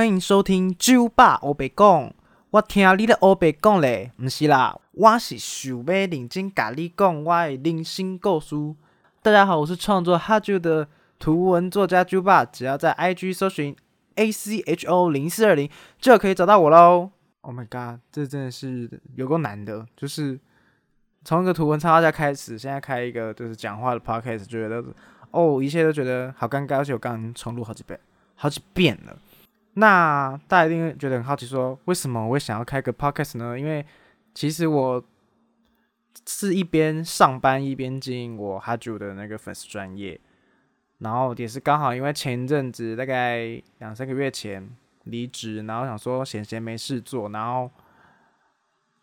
欢迎收听酒吧欧白讲。我听你咧欧白讲咧，毋是啦，我是想要认真甲你讲我的人生故事。大家好，我是创作哈酒的图文作家酒吧，只要在 IG 搜寻 A C H O 零四二零，就可以找到我喽。Oh my god，这真的是有够难的，就是从一个图文插画家开始，现在开一个就是讲话的 podcast，觉得哦，一切都觉得好尴尬，而且我刚刚重录好几遍，好几遍了。那大家一定会觉得很好奇，说为什么我会想要开个 podcast 呢？因为其实我是一边上班一边经营我哈主的那个粉丝专业，然后也是刚好因为前一阵子大概两三个月前离职，然后想说闲闲没事做，然后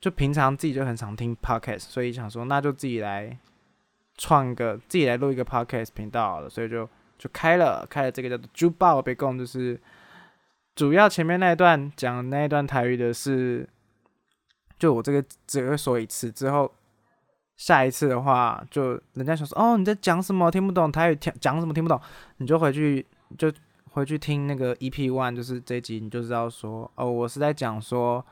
就平常自己就很常听 podcast，所以想说那就自己来创个自己来录一个 podcast 频道了，所以就就开了开了这个叫做“猪爆被供”，就是。主要前面那一段讲那一段台语的是，就我这个只会说一次，之后下一次的话，就人家想说哦你在讲什么听不懂台语，听讲什么听不懂，你就回去就回去听那个 EP One，就是这集你就知道说哦我是在讲说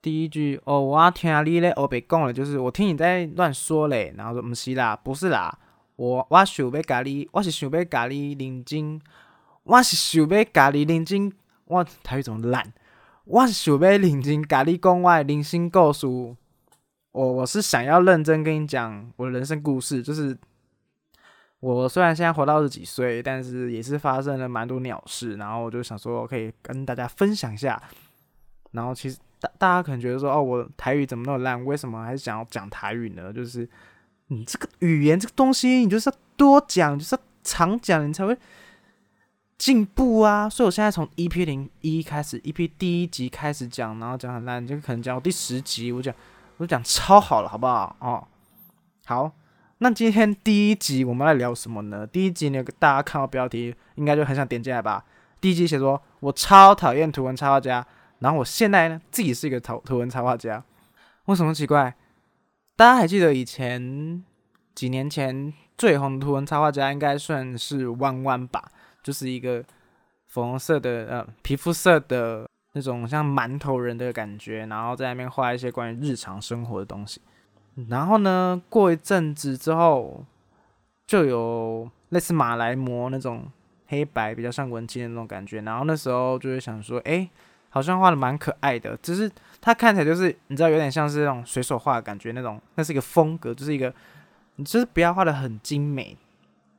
第一句哦我听你咧我别讲了，就是我听你在乱说嘞，然后说不是啦，不是啦，我我想要咖喱，我是想要咖喱认真。我是想要家你认真，我台语怎么烂？我是想要认真家你讲我的人生故事。我我是想要认真跟你讲我的人生故事，就是我虽然现在活到二十几岁，但是也是发生了蛮多鸟事，然后我就想说可以跟大家分享一下。然后其实大大家可能觉得说哦，我台语怎么那么烂？为什么还是想要讲台语呢？就是你这个语言这个东西，你就是要多讲，就是要常讲，你才会。进步啊！所以我现在从 EP 零一开始，EP 第一集开始讲，然后讲很烂，就可能讲到第十集，我讲我讲超好了，好不好？哦，好，那今天第一集我们来聊什么呢？第一集呢，大家看到标题应该就很想点进来吧？第一集写说我超讨厌图文插画家，然后我现在呢自己是一个图图文插画家，为什么奇怪？大家还记得以前几年前最红的图文插画家应该算是弯弯吧？就是一个粉红色的呃皮肤色的那种像馒头人的感觉，然后在那边画一些关于日常生活的东西。然后呢，过一阵子之后，就有类似马来模那种黑白比较像文青的那种感觉。然后那时候就会想说，哎，好像画的蛮可爱的，只是它看起来就是你知道有点像是那种随手画的感觉那种，那是一个风格，就是一个你就是不要画的很精美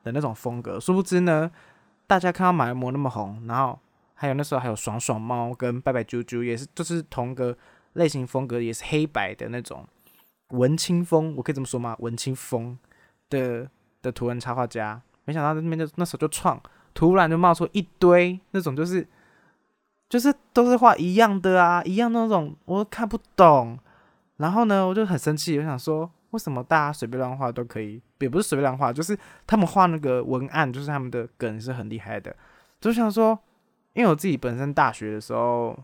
的那种风格。殊不知呢。大家看到马来模那么红，然后还有那时候还有爽爽猫跟拜拜啾啾，也是就是同个类型风格，也是黑白的那种文青风，我可以这么说吗？文青风的的图文插画家，没想到那边就那时候就创，突然就冒出一堆那种就是就是都是画一样的啊，一样那种我都看不懂，然后呢我就很生气，我想说。为什么大家随便乱画都可以？也不是随便乱画，就是他们画那个文案，就是他们的梗是很厉害的。就想说，因为我自己本身大学的时候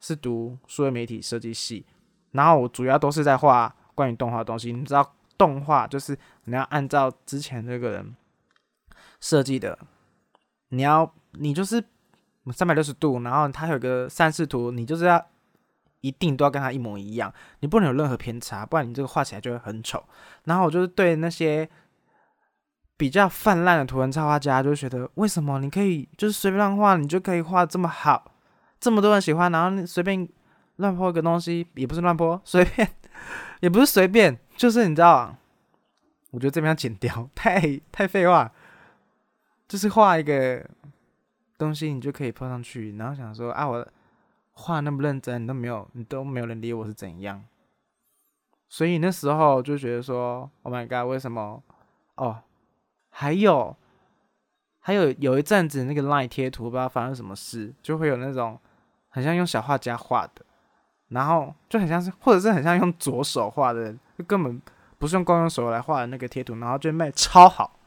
是读数位媒体设计系，然后我主要都是在画关于动画的东西。你知道，动画就是你要按照之前那个人设计的，你要你就是三百六十度，然后它有个三视图，你就是要。一定都要跟他一模一样，你不能有任何偏差，不然你这个画起来就会很丑。然后我就是对那些比较泛滥的图文插画家，就觉得为什么你可以就是随便乱画，你就可以画这么好，这么多人喜欢，然后你随便乱泼一个东西，也不是乱泼，随便也不是随便，就是你知道，我觉得这边要剪掉，太太废话，就是画一个东西，你就可以泼上去，然后想说啊我。画那么认真，你都没有，你都没有人理我是怎样？所以那时候就觉得说，Oh my god，为什么？哦，还有，还有有一阵子那个 LINE 贴图不知道发生什么事，就会有那种很像用小画家画的，然后就很像是，或者是很像用左手画的，就根本不是用光用手来画的那个贴图，然后就卖超好，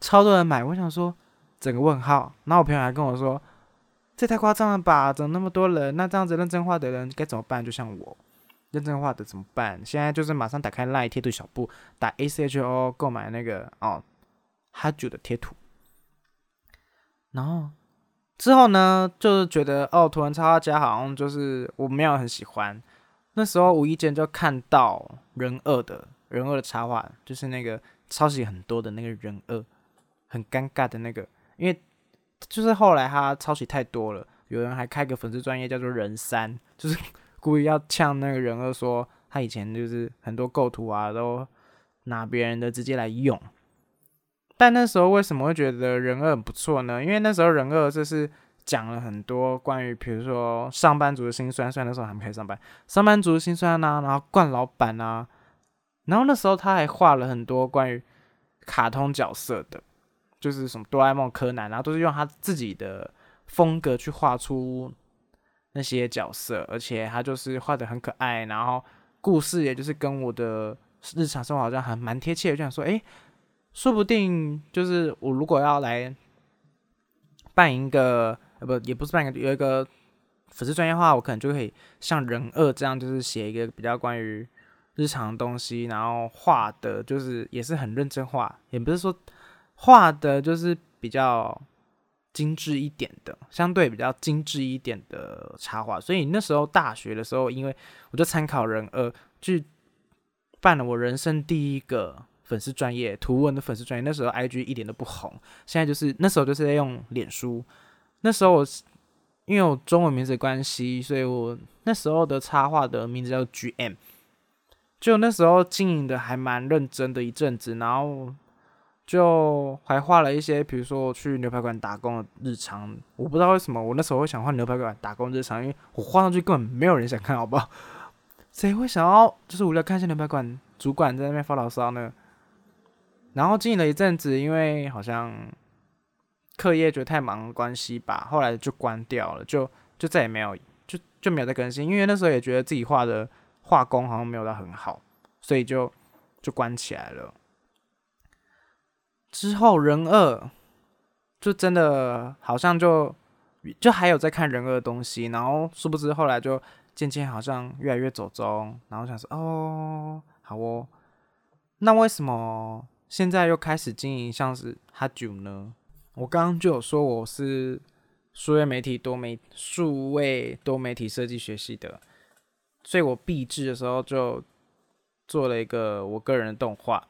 超多人买。我想说，整个问号。然后我朋友还跟我说。这太夸张了吧？怎么那么多人？那这样子认真画的人该怎么办？就像我，认真画的怎么办？现在就是马上打开 LINE 贴图小布，打 A C H O 购买那个哦哈九的贴图，然后之后呢，就是觉得哦，图文插画家好像就是我没有很喜欢。那时候无意间就看到人二的人二的插画，就是那个抄袭很多的那个人二，很尴尬的那个，因为就是后来他抄袭太多了，有人还开个粉丝专业叫做人三，就是 故意要呛那个人二，说他以前就是很多构图啊都拿别人的直接来用。但那时候为什么会觉得人二很不错呢？因为那时候人二就是讲了很多关于，比如说上班族的辛酸，虽然那时候还没开始上班，上班族的辛酸呐，然后惯老板啊，然后那时候他还画了很多关于卡通角色的，就是什么哆啦 A 梦、柯南，然后都是用他自己的风格去画出那些角色，而且他就是画的很可爱，然后故事也就是跟我的日常生活好像还蛮贴切的，就想说，哎。说不定就是我如果要来办一个，呃不也不是办一个，有一个粉丝专业化，我可能就可以像人二这样，就是写一个比较关于日常东西，然后画的就是也是很认真画，也不是说画的就是比较精致一点的，相对比较精致一点的插画。所以那时候大学的时候，因为我就参考人二去办了我人生第一个。粉丝专业图文的粉丝专业，那时候 I G 一点都不红，现在就是那时候就是在用脸书。那时候我因为我中文名字的关系，所以我那时候的插画的名字叫 G M。就那时候经营的还蛮认真的一阵子，然后就还画了一些，比如说我去牛排馆打工的日常。我不知道为什么我那时候会想画牛排馆打工日常，因为我画上去根本没有人想看，好不好？谁会想要就是无聊看一下牛排馆主管在那边发牢骚呢？然后经营了一阵子，因为好像课业觉得太忙关系吧，后来就关掉了，就就再也没有，就就没有再更新。因为那时候也觉得自己画的画工好像没有到很好，所以就就关起来了。之后人二就真的好像就就还有在看人二的东西，然后殊不知后来就渐渐好像越来越走中，然后想说哦，好哦，那为什么？现在又开始经营像是哈九呢？我刚刚就有说我是数位媒体多媒数位多媒体设计学系的，所以我毕制的时候就做了一个我个人的动画，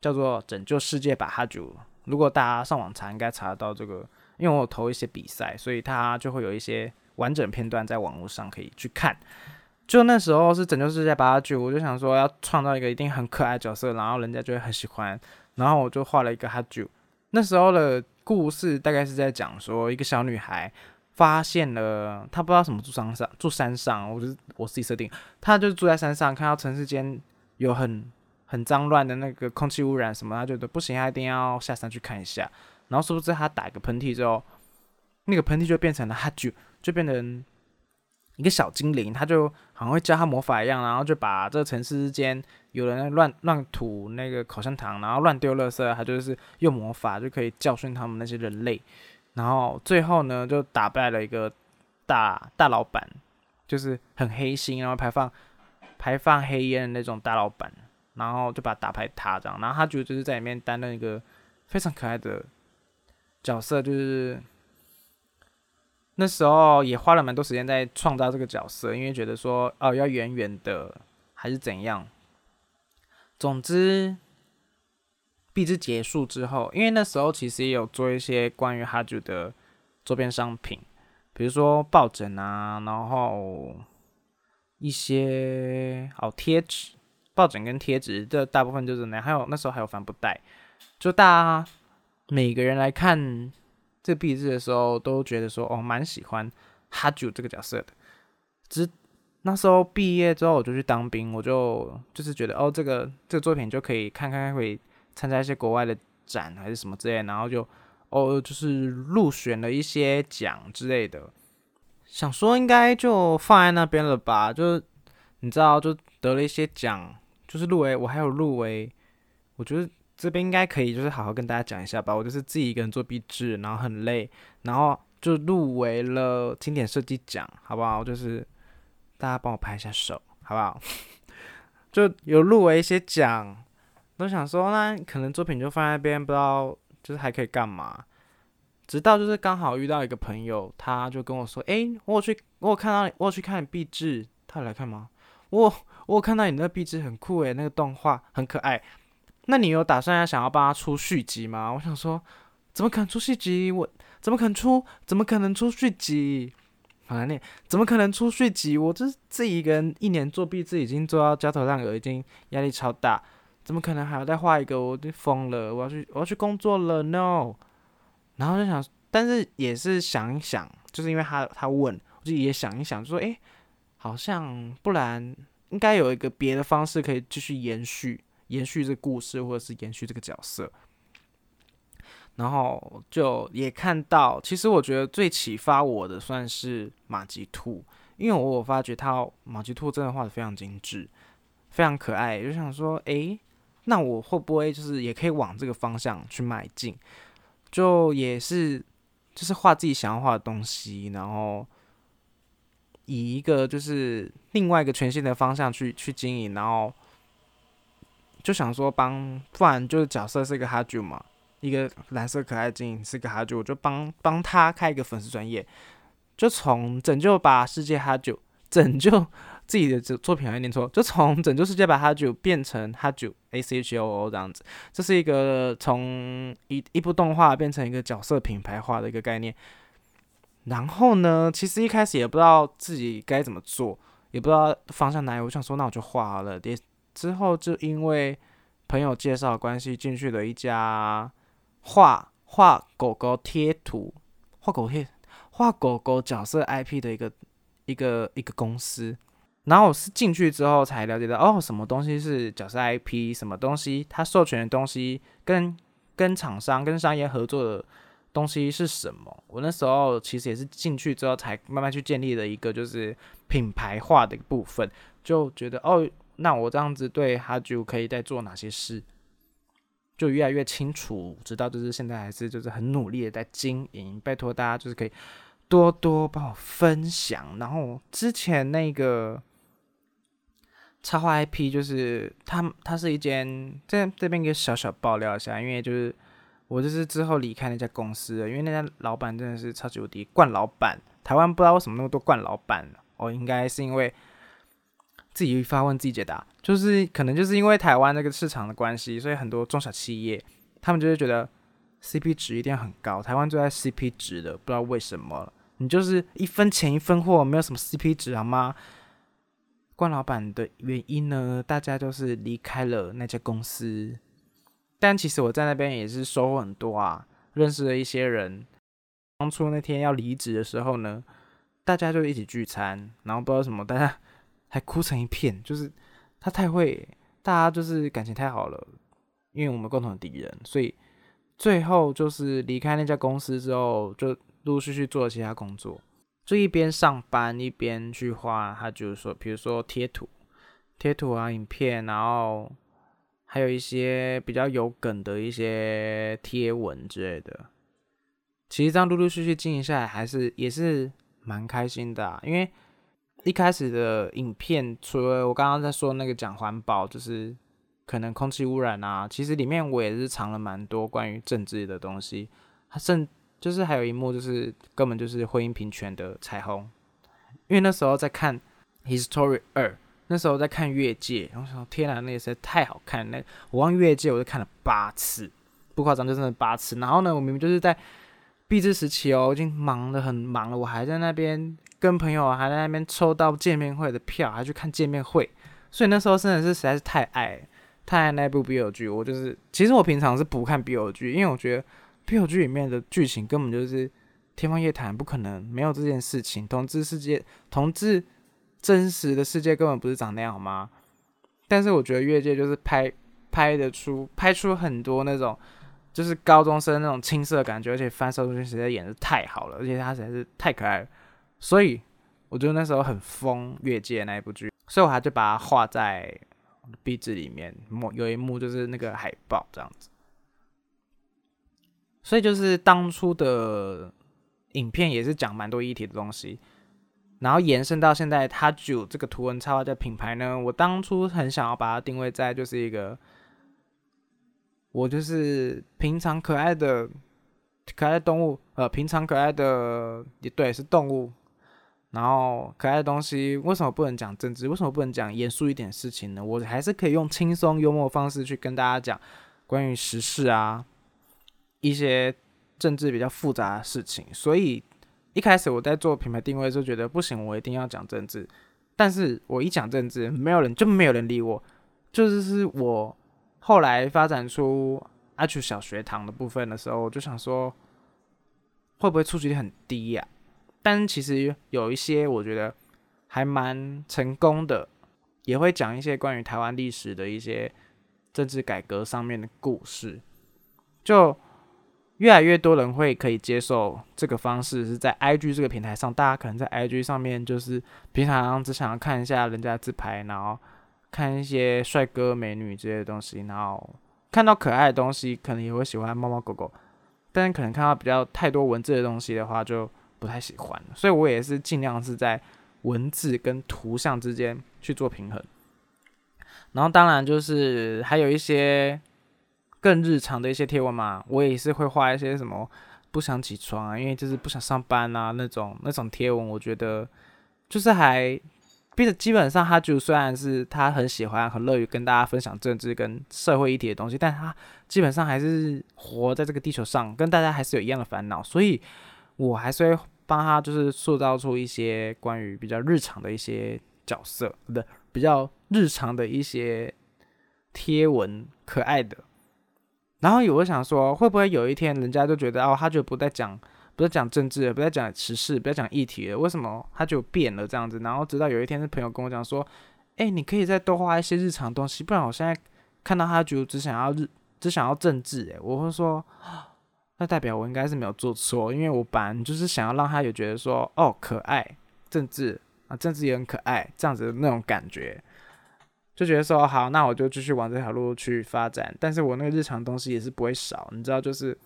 叫做《拯救世界吧哈九》。如果大家上网查，应该查得到这个，因为我投一些比赛，所以它就会有一些完整片段在网络上可以去看。就那时候是拯救世界八句，我就想说要创造一个一定很可爱角色，然后人家就会很喜欢，然后我就画了一个哈啾。那时候的故事大概是在讲说，一个小女孩发现了她不知道什么住山上，住山上，我就是我自己设定，她就住在山上，看到城市间有很很脏乱的那个空气污染什么，他觉得不行，他一定要下山去看一下。然后殊不知他打一个喷嚏之后，那个喷嚏就变成了哈啾，就变成。一个小精灵，他就好像会教他魔法一样，然后就把这个城市之间有人乱乱吐那个口香糖，然后乱丢垃圾，他就是用魔法就可以教训他们那些人类。然后最后呢，就打败了一个大大老板，就是很黑心，然后排放排放黑烟的那种大老板，然后就把打牌他这样。然后他觉得就是在里面担任一个非常可爱的角色，就是。那时候也花了蛮多时间在创造这个角色，因为觉得说哦要圆圆的还是怎样。总之，币之结束之后，因为那时候其实也有做一些关于哈主的周边商品，比如说抱枕啊，然后一些哦贴纸，抱枕跟贴纸这大部分就是那，还有那时候还有帆布袋，就大家每个人来看。这个壁纸的时候都觉得说哦，蛮喜欢哈九这个角色的。只那时候毕业之后我就去当兵，我就就是觉得哦，这个这个作品就可以看看，会参加一些国外的展还是什么之类，然后就哦，就是入选了一些奖之类的。想说应该就放在那边了吧，就是你知道，就得了一些奖，就是入围，我还有入围，我觉得。这边应该可以，就是好好跟大家讲一下吧。我就是自己一个人做壁纸，然后很累，然后就入围了经典设计奖，好不好？就是大家帮我拍一下手，好不好？就有入围一些奖，都想说那可能作品就放在那边，不知道就是还可以干嘛。直到就是刚好遇到一个朋友，他就跟我说：“诶，我有去，我有看到，我有去看壁纸，他有来看吗？我我有看到你那个壁纸很酷诶，那个动画很可爱。那你有打算要想要帮他出续集吗？”我想说，怎么可能出续集？我怎么可能出？怎么可能出续集？好难念，怎么可能出续集？我这自己一个人一年做壁纸已经做到焦头烂额，已经压力超大，怎么可能还要再画一个？我就疯了！我要去，我要去工作了，no。然后就想，但是也是想一想，就是因为他他问，我就也想一想，就说，诶，好像不然应该有一个别的方式可以继续延续延续这故事，或者是延续这个角色。然后就也看到，其实我觉得最启发我的算是马吉兔，因为我我发觉他马吉兔真的画的非常精致，非常可爱，就想说，诶，那我会不会就是也可以往这个方向去迈进？就也是，就是画自己想要画的东西，然后以一个就是另外一个全新的方向去去经营，然后就想说帮，不然就是角色是一个哈啾嘛，一个蓝色可爱精灵是个哈啾，我就帮帮他开一个粉丝专业，就从拯救吧世界哈啾拯救。自己的作作品还念错，就从拯救世界把哈九变成哈九 A C H O O 这样子，这是一个从一一部动画变成一个角色品牌化的一个概念。然后呢，其实一开始也不知道自己该怎么做，也不知道方向哪里。我想说，那我就画好了。之后就因为朋友介绍关系进去了一家画画狗狗贴图、画狗贴、画狗狗角色 IP 的一个一个一个公司。然后我是进去之后才了解到，哦，什么东西是角色 IP，什么东西它授权的东西跟跟厂商跟商业合作的东西是什么？我那时候其实也是进去之后才慢慢去建立的一个就是品牌化的一部分，就觉得哦，那我这样子对哈就可以再做哪些事，就越来越清楚，直到就是现在还是就是很努力的在经营，拜托大家就是可以多多帮我分享，然后之前那个。插画 IP 就是他，他是一间这这边给小小爆料一下，因为就是我就是之后离开那家公司了，因为那家老板真的是超级无敌惯老板，台湾不知道为什么那么多惯老板，哦，应该是因为自己发问自己解答，就是可能就是因为台湾那个市场的关系，所以很多中小企业他们就会觉得 CP 值一定很高，台湾最爱 CP 值的，不知道为什么，你就是一分钱一分货，没有什么 CP 值好吗？冠老板的原因呢？大家就是离开了那家公司，但其实我在那边也是收获很多啊，认识了一些人。当初那天要离职的时候呢，大家就一起聚餐，然后不知道什么，大家 还哭成一片，就是他太会，大家就是感情太好了，因为我们共同的敌人，所以最后就是离开那家公司之后，就陆陆续续做了其他工作。就一边上班一边去画，他就是说，比如说贴图、贴图啊、影片，然后还有一些比较有梗的一些贴文之类的。其实这样陆陆续续经营下来，还是也是蛮开心的。因为一开始的影片，除了我刚刚在说那个讲环保，就是可能空气污染啊，其实里面我也是藏了蛮多关于政治的东西，它甚。就是还有一幕，就是根本就是婚姻平权的彩虹，因为那时候在看《History 二》，那时候在看《越界》，然后想天哪，那也实在太好看。那我望《越界》，我就看了八次，不夸张，就真的八次。然后呢，我明明就是在毕制时期哦，已经忙得很忙了，我还在那边跟朋友还在那边抽到见面会的票，还去看见面会。所以那时候真的是实在是太爱太爱那部 BL 剧，我就是其实我平常是不看 BL 剧，因为我觉得。P O 剧里面的剧情根本就是天方夜谭，不可能没有这件事情。同志世界，同志真实的世界根本不是长那样，好吗？但是我觉得越界就是拍拍得出，拍出很多那种就是高中生那种青涩感觉，而且范少君实在演的太好了，而且他实在是太可爱了。所以我觉得那时候很疯越界那一部剧，所以我还就把它画在壁纸里面。某有一幕就是那个海报这样子。所以就是当初的影片也是讲蛮多议题的东西，然后延伸到现在，它就这个图文插画的品牌呢，我当初很想要把它定位在就是一个，我就是平常可爱的可爱的动物，呃，平常可爱的也对，是动物。然后可爱的东西为什么不能讲政治？为什么不能讲严肃一点事情呢？我还是可以用轻松幽默的方式去跟大家讲关于时事啊，一些政治比较复杂的事情。所以一开始我在做品牌定位的时候，觉得不行，我一定要讲政治。但是我一讲政治，没有人就没有人理我。就是是我后来发展出阿曲小学堂的部分的时候，我就想说，会不会触及率很低呀？但其实有一些我觉得还蛮成功的，也会讲一些关于台湾历史的一些政治改革上面的故事，就越来越多人会可以接受这个方式，是在 IG 这个平台上，大家可能在 IG 上面就是平常只想要看一下人家自拍，然后看一些帅哥美女这些东西，然后看到可爱的东西，可能也会喜欢猫猫狗狗，但是可能看到比较太多文字的东西的话，就不太喜欢，所以我也是尽量是在文字跟图像之间去做平衡。然后当然就是还有一些更日常的一些贴文嘛，我也是会画一些什么不想起床啊，因为就是不想上班啊那种那种贴文，我觉得就是还，毕竟基本上他就虽然是他很喜欢很乐于跟大家分享政治跟社会议题的东西，但他基本上还是活在这个地球上，跟大家还是有一样的烦恼，所以。我还是会帮他，就是塑造出一些关于比较日常的一些角色，不对，比较日常的一些贴文，可爱的。然后有我想说，会不会有一天人家就觉得哦，他就不再讲，不再讲政治，不再讲时事，不再讲议题了？为什么他就变了这样子？然后直到有一天，是朋友跟我讲说，哎，你可以再多画一些日常东西，不然我现在看到他就只想要日，只想要政治。哎，我会说。那代表我应该是没有做错，因为我本来就是想要让他有觉得说，哦，可爱，政治啊，政治也很可爱，这样子的那种感觉，就觉得说，好，那我就继续往这条路去发展。但是我那个日常东西也是不会少，你知道，就是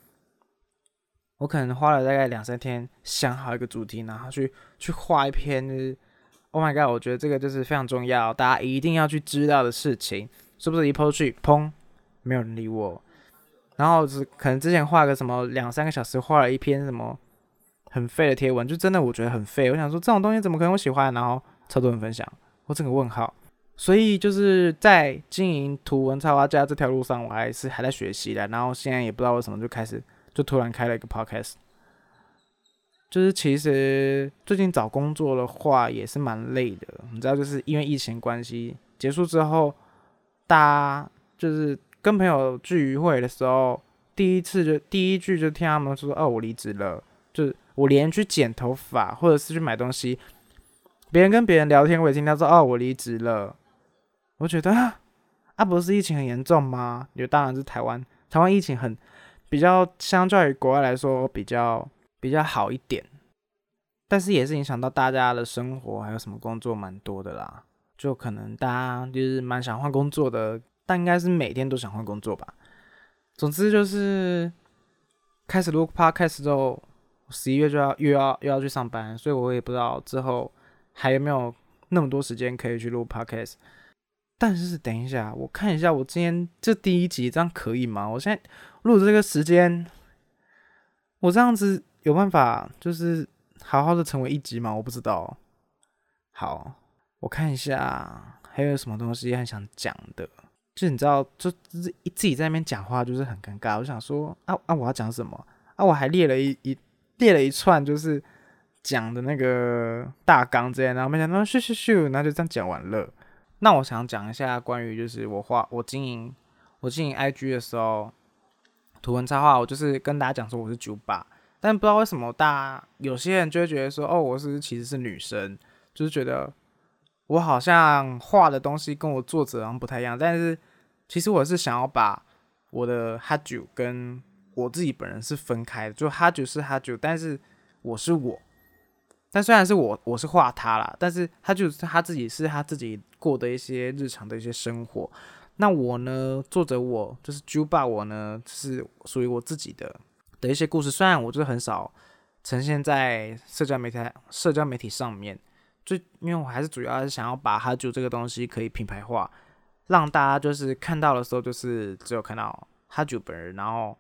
我可能花了大概两三天想好一个主题，然后去去画一篇。就是 Oh my god，我觉得这个就是非常重要，大家一定要去知道的事情，是不是一抛去，砰，没有人理我。然后是可能之前画个什么两三个小时画了一篇什么很废的贴文，就真的我觉得很废。我想说这种东西怎么可能我喜欢？然后超多人分享，我整个问号。所以就是在经营图文插画家这条路上，我还是还在学习的。然后现在也不知道为什么就开始就突然开了一个 podcast。就是其实最近找工作的话也是蛮累的，你知道，就是因为疫情关系结束之后，大家就是。跟朋友聚鱼会的时候，第一次就第一句就听他们说：“哦，我离职了。”就是我连去剪头发或者是去买东西，别人跟别人聊天，我也听到说：“哦，我离职了。”我觉得啊，不是疫情很严重吗？也当然是台湾，台湾疫情很比较相较于国外来说比较比较好一点，但是也是影响到大家的生活，还有什么工作蛮多的啦，就可能大家就是蛮想换工作的。但应该是每天都想换工作吧。总之就是开始录 podcast 之后，十一月就要又要又要去上班，所以我也不知道之后还有没有那么多时间可以去录 podcast。但是等一下，我看一下我今天这第一集这样可以吗？我现在录这个时间，我这样子有办法就是好好的成为一集吗？我不知道。好，我看一下还有什么东西还想讲的。就你知道，就自自己在那边讲话，就是很尴尬。我想说，啊啊，我要讲什么？啊，我还列了一一列了一串，就是讲的那个大纲之类，然后没想到咻咻咻，那就这样讲完了。那我想讲一下关于就是我画我经营我经营 IG 的时候，图文插画，我就是跟大家讲说我是九八，但不知道为什么大家有些人就会觉得说，哦，我是其实是女生，就是觉得。我好像画的东西跟我作者好像不太一样，但是其实我是想要把我的哈九跟我自己本人是分开的，就哈九是哈九，但是我是我。但虽然是我我是画他啦，但是他就是他自己是他自己过的一些日常的一些生活。那我呢，作者我就是 Juba，我呢就是属于我自己的的一些故事。虽然我就是很少呈现在社交媒体社交媒体上面。就因为我还是主要是想要把哈九这个东西可以品牌化，让大家就是看到的时候就是只有看到哈九本人，然后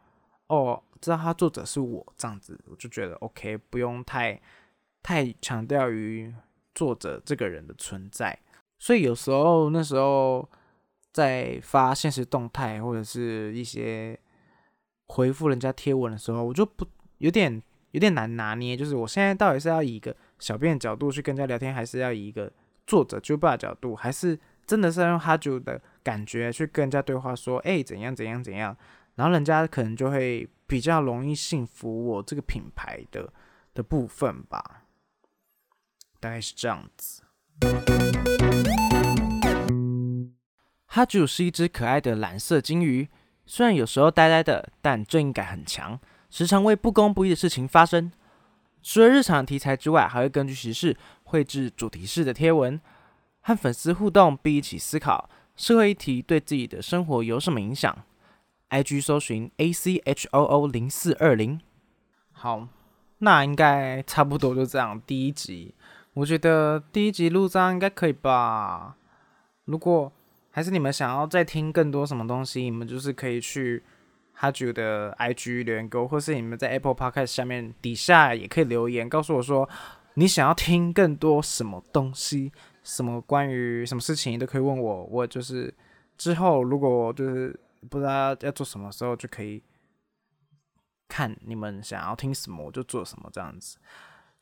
哦，知道他作者是我这样子，我就觉得 OK，不用太太强调于作者这个人的存在。所以有时候那时候在发现实动态或者是一些回复人家贴文的时候，我就不有点有点难拿捏，就是我现在到底是要以一个小编的角度去跟人家聊天，还是要以一个作者 j u b a 的角度，还是真的是要用哈 j 的感觉去跟人家对话，说哎怎样怎样怎样。然后人家可能就会比较容易信服我这个品牌的的部分吧，大概是这样子。哈主是一只可爱的蓝色金鱼，虽然有时候呆呆的，但正义感很强，时常为不公不义的事情发声。除了日常题材之外，还会根据时事绘制主题式的贴文，和粉丝互动，并一起思考社会议题对自己的生活有什么影响。IG 搜寻 A C H O O 零四二零，好，那应该差不多就这样。第一集，我觉得第一集录这样应该可以吧。如果还是你们想要再听更多什么东西，你们就是可以去哈主的 IG 留言沟，或是你们在 Apple Podcast 下面底下也可以留言，告诉我说你想要听更多什么东西，什么关于什么事情都可以问我。我就是之后如果就是。不知道要做什么时候就可以看你们想要听什么，我就做什么这样子。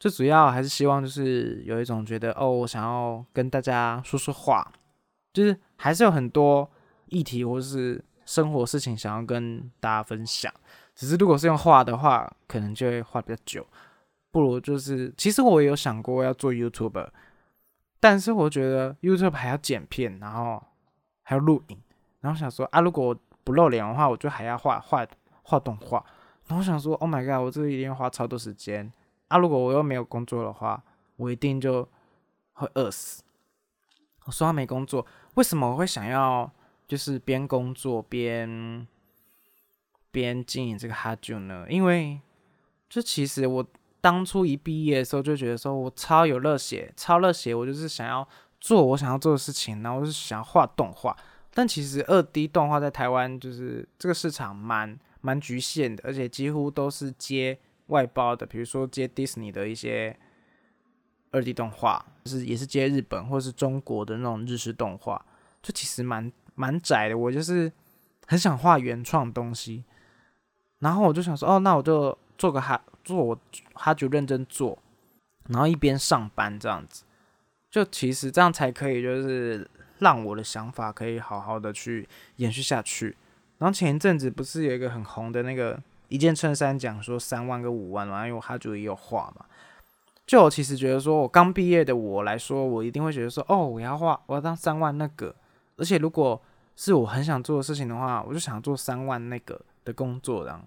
最主要还是希望就是有一种觉得哦，我想要跟大家说说话，就是还是有很多议题或是生活事情想要跟大家分享。只是如果是用画的话，可能就会画比较久。不如就是，其实我也有想过要做 YouTube，但是我觉得 YouTube 还要剪片，然后还要录影，然后想说啊，如果不露脸的话，我就还要画画画动画。然后想说，Oh my god，我这个一定要花超多时间啊！如果我又没有工作的话，我一定就会饿死。我说他没工作，为什么我会想要就是边工作边边经营这个哈酒呢？因为就其实我当初一毕业的时候就觉得说我超有热血，超热血，我就是想要做我想要做的事情，然后我就想要画动画。但其实二 D 动画在台湾就是这个市场蛮蛮局限的，而且几乎都是接外包的，比如说接迪士尼的一些二 D 动画，就是也是接日本或是中国的那种日式动画，就其实蛮蛮窄的。我就是很想画原创东西，然后我就想说，哦，那我就做个哈做我哈就认真做，然后一边上班这样子，就其实这样才可以就是。让我的想法可以好好的去延续下去。然后前一阵子不是有一个很红的那个一件衬衫，讲说三万跟五万嘛，因为我哈主也有画嘛。就我其实觉得说，我刚毕业的我来说，我一定会觉得说，哦，我要画，我要当三万那个。而且如果是我很想做的事情的话，我就想做三万那个的工作这样。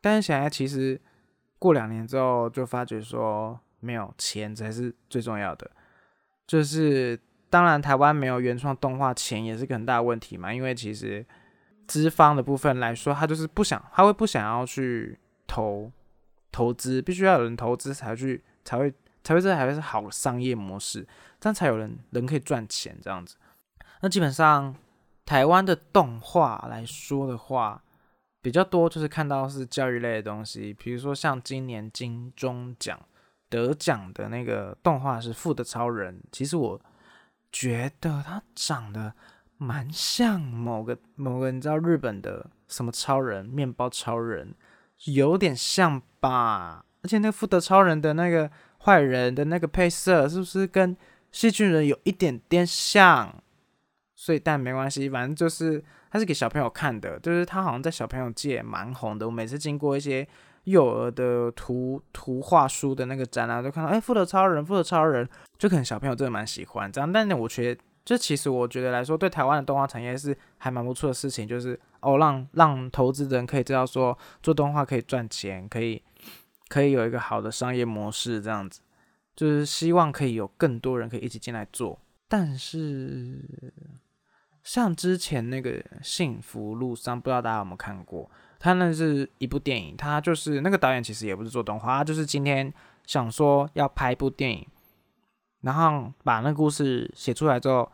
但是现在其实过两年之后，就发觉说，没有钱才是最重要的，就是。当然，台湾没有原创动画，钱也是个很大的问题嘛。因为其实资方的部分来说，他就是不想，他会不想要去投投资，必须要有人投资才去，才会才会这才会是好的商业模式，这样才有人人可以赚钱这样子。那基本上台湾的动画来说的话，比较多就是看到是教育类的东西，比如说像今年金钟奖得奖的那个动画是《富的超人》，其实我。觉得他长得蛮像某个某个，你知道日本的什么超人？面包超人，有点像吧？而且那个富德超人的那个坏人的那个配色，是不是跟细菌人有一点点像？所以但没关系，反正就是他是给小朋友看的，就是他好像在小朋友界蛮红的。我每次经过一些。幼儿的图图画书的那个展览，都看到，哎，富德超人，富德超人，就可能小朋友真的蛮喜欢这样。但是我觉得，这其实我觉得来说，对台湾的动画产业是还蛮不错的事情，就是哦，让让投资人可以知道说，做动画可以赚钱，可以可以有一个好的商业模式，这样子，就是希望可以有更多人可以一起进来做。但是，像之前那个《幸福路上》，不知道大家有没有看过？他那是一部电影，他就是那个导演，其实也不是做动画，他就是今天想说要拍一部电影，然后把那故事写出来之后，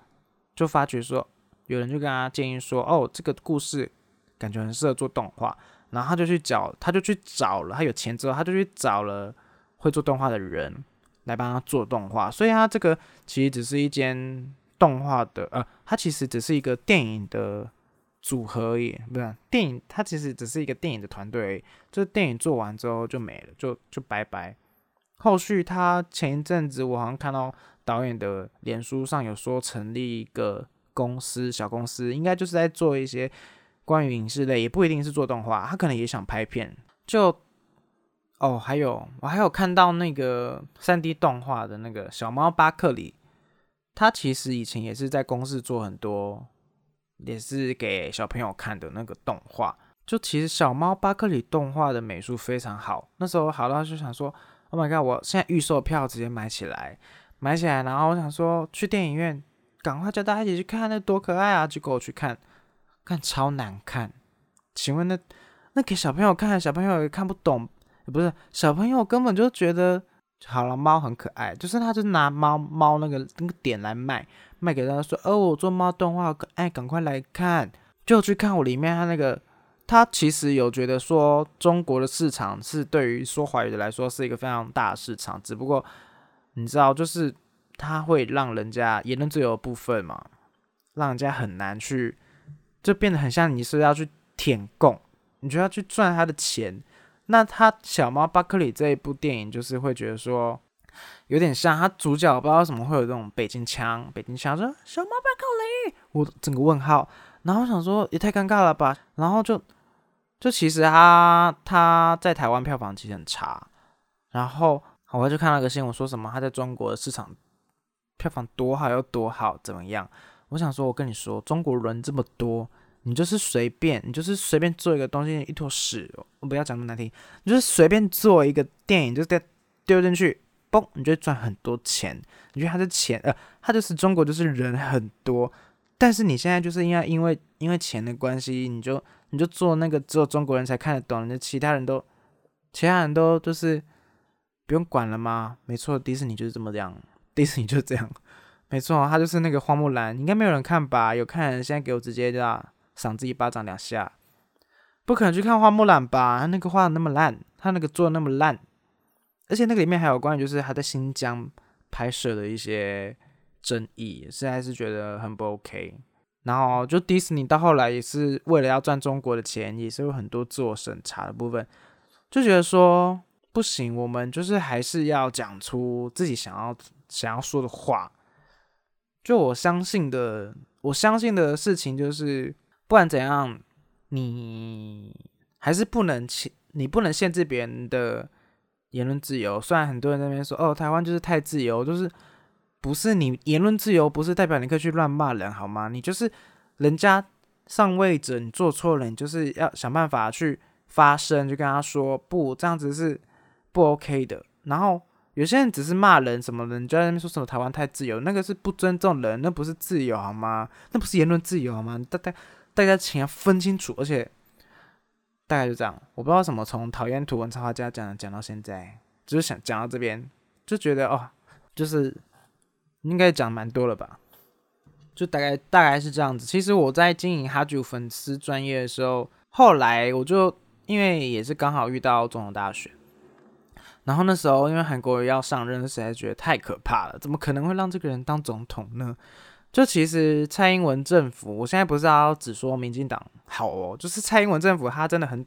就发觉说有人就跟他建议说，哦，这个故事感觉很适合做动画，然后他就去找，他就去找了，他有钱之后，他就去找了会做动画的人来帮他做动画，所以他这个其实只是一间动画的，呃，他其实只是一个电影的组合而已，不是电影，他其实只是一个电影的团队，而已，就是电影做完之后就没了，就就拜拜。后续他前一阵子我好像看到导演的脸书上有说成立一个公司，小公司应该就是在做一些。关于影视类也不一定是做动画，他可能也想拍片。就哦，还有我还有看到那个三 D 动画的那个小猫巴克里，他其实以前也是在公司做很多，也是给小朋友看的那个动画。就其实小猫巴克里动画的美术非常好，那时候好到就想说，Oh my god！我现在预售票直接买起来，买起来，然后我想说去电影院，赶快叫大家一起去看，那多可爱啊！结果我去看。看超难看，请问那那给小朋友看，小朋友也看不懂，不是小朋友根本就觉得好了，猫很可爱，就是他就拿猫猫那个那个点来卖，卖给大家说，哦，我做猫动画，哎，赶快来看，就去看我里面他那个，他其实有觉得说中国的市场是对于说华语的来说是一个非常大的市场，只不过你知道，就是他会让人家言论自由的部分嘛，让人家很难去。就变得很像你是要去舔供，你就要去赚他的钱。那他小猫巴克里这一部电影就是会觉得说，有点像他主角不知道为什么会有这种北京腔，北京腔说小猫巴克里，我整个问号。然后想说也太尴尬了吧。然后就就其实他他在台湾票房其实很差。然后我就看那个新闻说什么他在中国的市场票房多好又多好怎么样？我想说，我跟你说，中国人这么多，你就是随便，你就是随便做一个东西，一坨屎，我不要讲那么难听，你就是随便做一个电影，就在丢进去，嘣，你就赚很多钱。你觉得他的钱？呃，他就是中国，就是人很多，但是你现在就是因为因为因为钱的关系，你就你就做那个只有中国人才看得懂，那其他人都其他人都就是不用管了吗？没错，迪士尼就是这么这样，迪士尼就是这样。没错，他就是那个花木兰，应该没有人看吧？有看，现在给我直接的赏自己巴掌两下。不可能去看花木兰吧？他那个画的那么烂，他那个做的那么烂，而且那个里面还有关于就是他在新疆拍摄的一些争议，实在是觉得很不 OK。然后就迪士尼到后来也是为了要赚中国的钱，也是有很多自我审查的部分，就觉得说不行，我们就是还是要讲出自己想要想要说的话。就我相信的，我相信的事情就是，不管怎样，你还是不能限，你不能限制别人的言论自由。虽然很多人那边说，哦，台湾就是太自由，就是不是你言论自由，不是代表你可以去乱骂人，好吗？你就是人家上位者，你做错了，你就是要想办法去发声，就跟他说，不，这样子是不 OK 的。然后。有些人只是骂人，什么人就在那边说什么台湾太自由，那个是不尊重人，那不是自由好吗？那不是言论自由好吗？大家大家请要分清楚，而且大概就这样，我不知道什么从讨厌图文插画家讲讲到现在，只是想讲到这边，就觉得哦，就是应该讲蛮多了吧，就大概大概是这样子。其实我在经营哈九粉丝专业的时候，后来我就因为也是刚好遇到总统大选。然后那时候，因为韩国瑜要上任，实在觉得太可怕了，怎么可能会让这个人当总统呢？就其实蔡英文政府，我现在不是要只说民进党好哦，就是蔡英文政府他真的很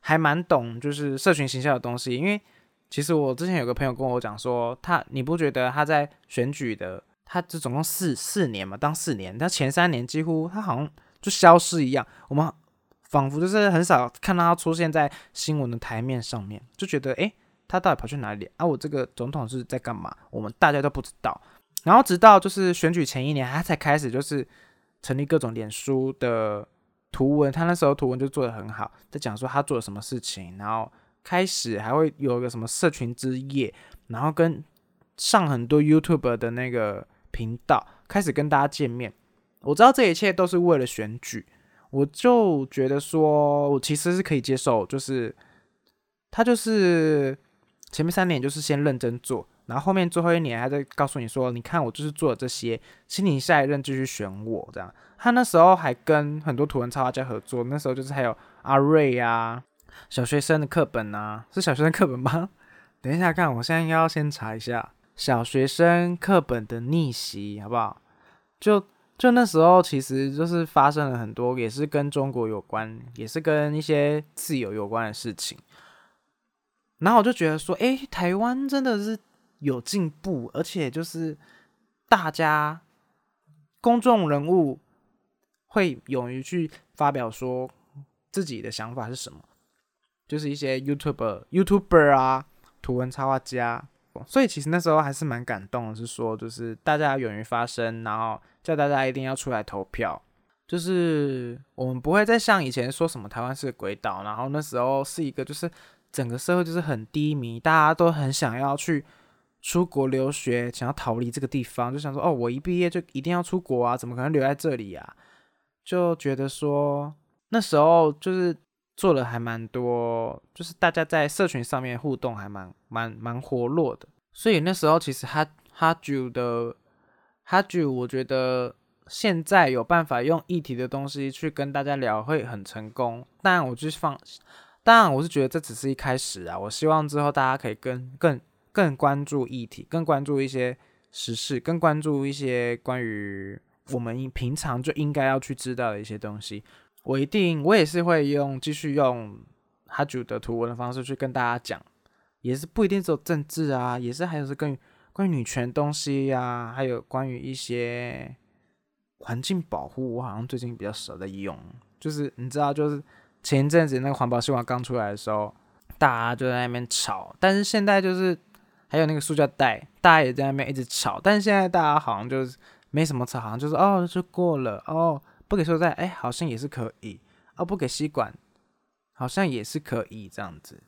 还蛮懂，就是社群形象的东西。因为其实我之前有个朋友跟我讲说，他你不觉得他在选举的，他这总共四四年嘛，当四年，他前三年几乎他好像就消失一样，我们仿佛就是很少看到他出现在新闻的台面上面，就觉得诶。他到底跑去哪里啊？我这个总统是在干嘛？我们大家都不知道。然后直到就是选举前一年，他才开始就是成立各种脸书的图文。他那时候图文就做的很好，在讲说他做了什么事情。然后开始还会有一个什么社群之夜，然后跟上很多 YouTube 的那个频道，开始跟大家见面。我知道这一切都是为了选举，我就觉得说我其实是可以接受，就是他就是。前面三年就是先认真做，然后后面最后一年还在告诉你说，你看我就是做了这些，请你下一任继续选我这样。他那时候还跟很多图文插画家合作，那时候就是还有 阿瑞啊，小学生的课本啊，是小学生课本吗？等一下看，我现在要先查一下小学生课本的逆袭，好不好？就就那时候，其实就是发生了很多，也是跟中国有关，也是跟一些自由有关的事情。然后我就觉得说，哎，台湾真的是有进步，而且就是大家公众人物会勇于去发表说自己的想法是什么，就是一些 YouTube、YouTuber 啊。图文插画家，所以其实那时候还是蛮感动的，是说就是大家勇于发声，然后叫大家一定要出来投票，就是我们不会再像以前说什么台湾是鬼岛，然后那时候是一个就是整个社会就是很低迷，大家都很想要去出国留学，想要逃离这个地方，就想说哦，我一毕业就一定要出国啊，怎么可能留在这里啊？就觉得说那时候就是。做了还蛮多，就是大家在社群上面互动还蛮蛮蛮活络的，所以那时候其实哈哈九的哈九，我觉得现在有办法用议题的东西去跟大家聊会很成功。但，我就是放，当然我是觉得这只是一开始啊。我希望之后大家可以更更更关注议题，更关注一些时事，更关注一些关于我们平常就应该要去知道的一些东西。我一定，我也是会用继续用哈主的图文的方式去跟大家讲，也是不一定只有政治啊，也是还有是更关于女权东西呀，还有关于一些环境保护，我好像最近比较少在用。就是你知道，就是前一阵子那个环保新闻刚出来的时候，大家就在那边吵，但是现在就是还有那个塑胶袋，大家也在那边一直吵，但是现在大家好像就是没什么吵，好像就是哦，就过了哦。不给塑料袋，哎，好像也是可以；哦，不给吸管，好像也是可以。这样子，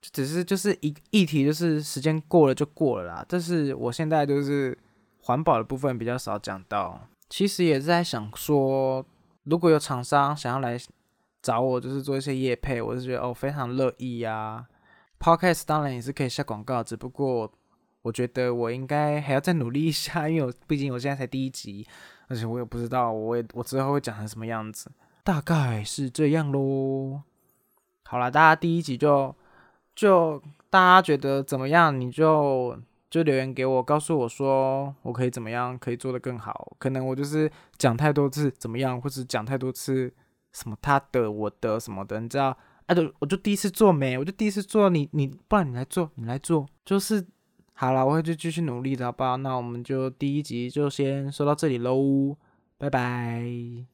就只是就是一议题，就是时间过了就过了啦。这是我现在就是环保的部分比较少讲到。其实也是在想说，如果有厂商想要来找我，就是做一些业配，我是觉得哦非常乐意呀。Podcast 当然也是可以下广告，只不过我觉得我应该还要再努力一下，因为我毕竟我现在才第一集。而且我也不知道，我也我之后会讲成什么样子，大概是这样喽。好了，大家第一集就就大家觉得怎么样，你就就留言给我，告诉我说我可以怎么样，可以做得更好。可能我就是讲太多次怎么样，或者讲太多次什么他的我的什么的，你知道？哎，对我就第一次做没，我就第一次做，你你不然你来做，你来做，就是。好了，我会就继续努力的，好不好？那我们就第一集就先说到这里喽，拜拜。